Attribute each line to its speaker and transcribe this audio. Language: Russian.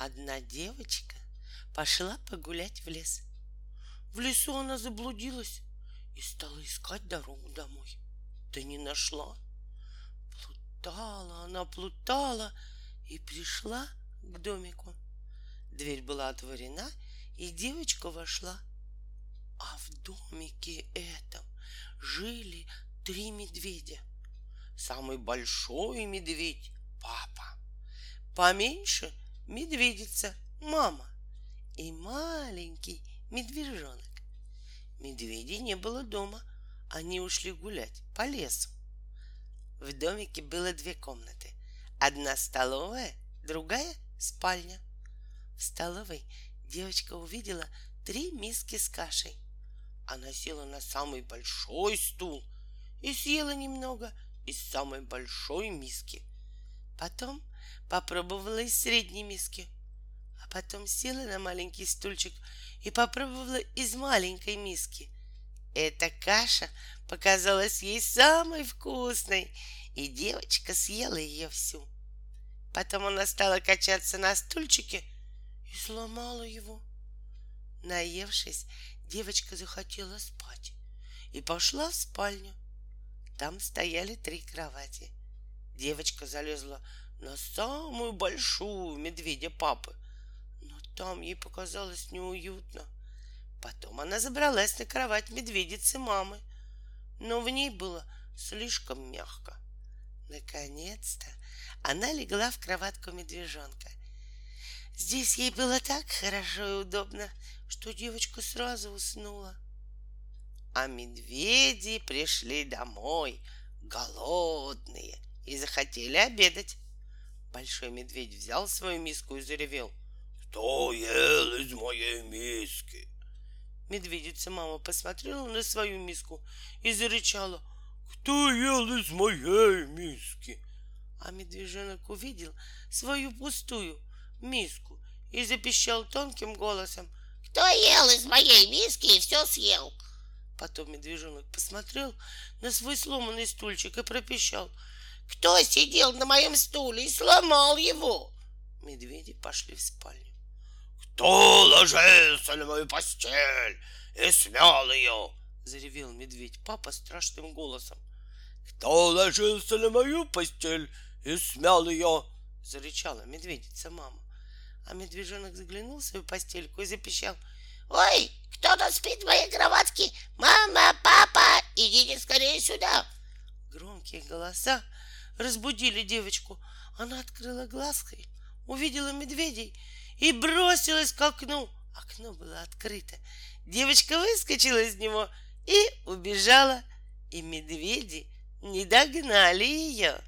Speaker 1: Одна девочка пошла погулять в лес. В лесу она заблудилась и стала искать дорогу домой. Да не нашла. Плутала она, плутала и пришла к домику. Дверь была отворена, и девочка вошла. А в домике этом жили три медведя. Самый большой медведь — папа. Поменьше — медведица, мама. И маленький медвежонок. Медведей не было дома. Они ушли гулять по лесу. В домике было две комнаты. Одна столовая, другая спальня. В столовой девочка увидела три миски с кашей. Она села на самый большой стул и съела немного из самой большой миски. Потом попробовала из средней миски, а потом села на маленький стульчик и попробовала из маленькой миски. Эта каша показалась ей самой вкусной, и девочка съела ее всю. Потом она стала качаться на стульчике и сломала его. Наевшись, девочка захотела спать и пошла в спальню. Там стояли три кровати. Девочка залезла на самую большую медведя папы, но там ей показалось неуютно. Потом она забралась на кровать медведицы мамы, но в ней было слишком мягко. Наконец-то она легла в кроватку медвежонка. Здесь ей было так хорошо и удобно, что девочка сразу уснула. А медведи пришли домой голодные и захотели обедать. Большой медведь взял свою миску и заревел. Кто ел из моей миски? Медведица мама посмотрела на свою миску и зарычала. Кто ел из моей миски? А медвежонок увидел свою пустую миску и запищал тонким голосом.
Speaker 2: Кто ел из моей миски и все съел?
Speaker 1: Потом медвежонок посмотрел на свой сломанный стульчик и пропищал.
Speaker 2: Кто сидел на моем стуле и сломал его?
Speaker 1: Медведи пошли в спальню.
Speaker 3: Кто ложился на мою постель и смял ее?
Speaker 1: Заревел медведь папа страшным голосом.
Speaker 3: Кто ложился на мою постель и смял ее?
Speaker 1: Зарычала медведица мама. А медвежонок заглянул в свою постельку и запищал.
Speaker 2: Ой, кто-то спит в моей кроватке. Мама, папа, идите скорее сюда.
Speaker 1: Громкие голоса разбудили девочку. Она открыла глазки, увидела медведей и бросилась к окну. Окно было открыто. Девочка выскочила из него и убежала. И медведи не догнали ее.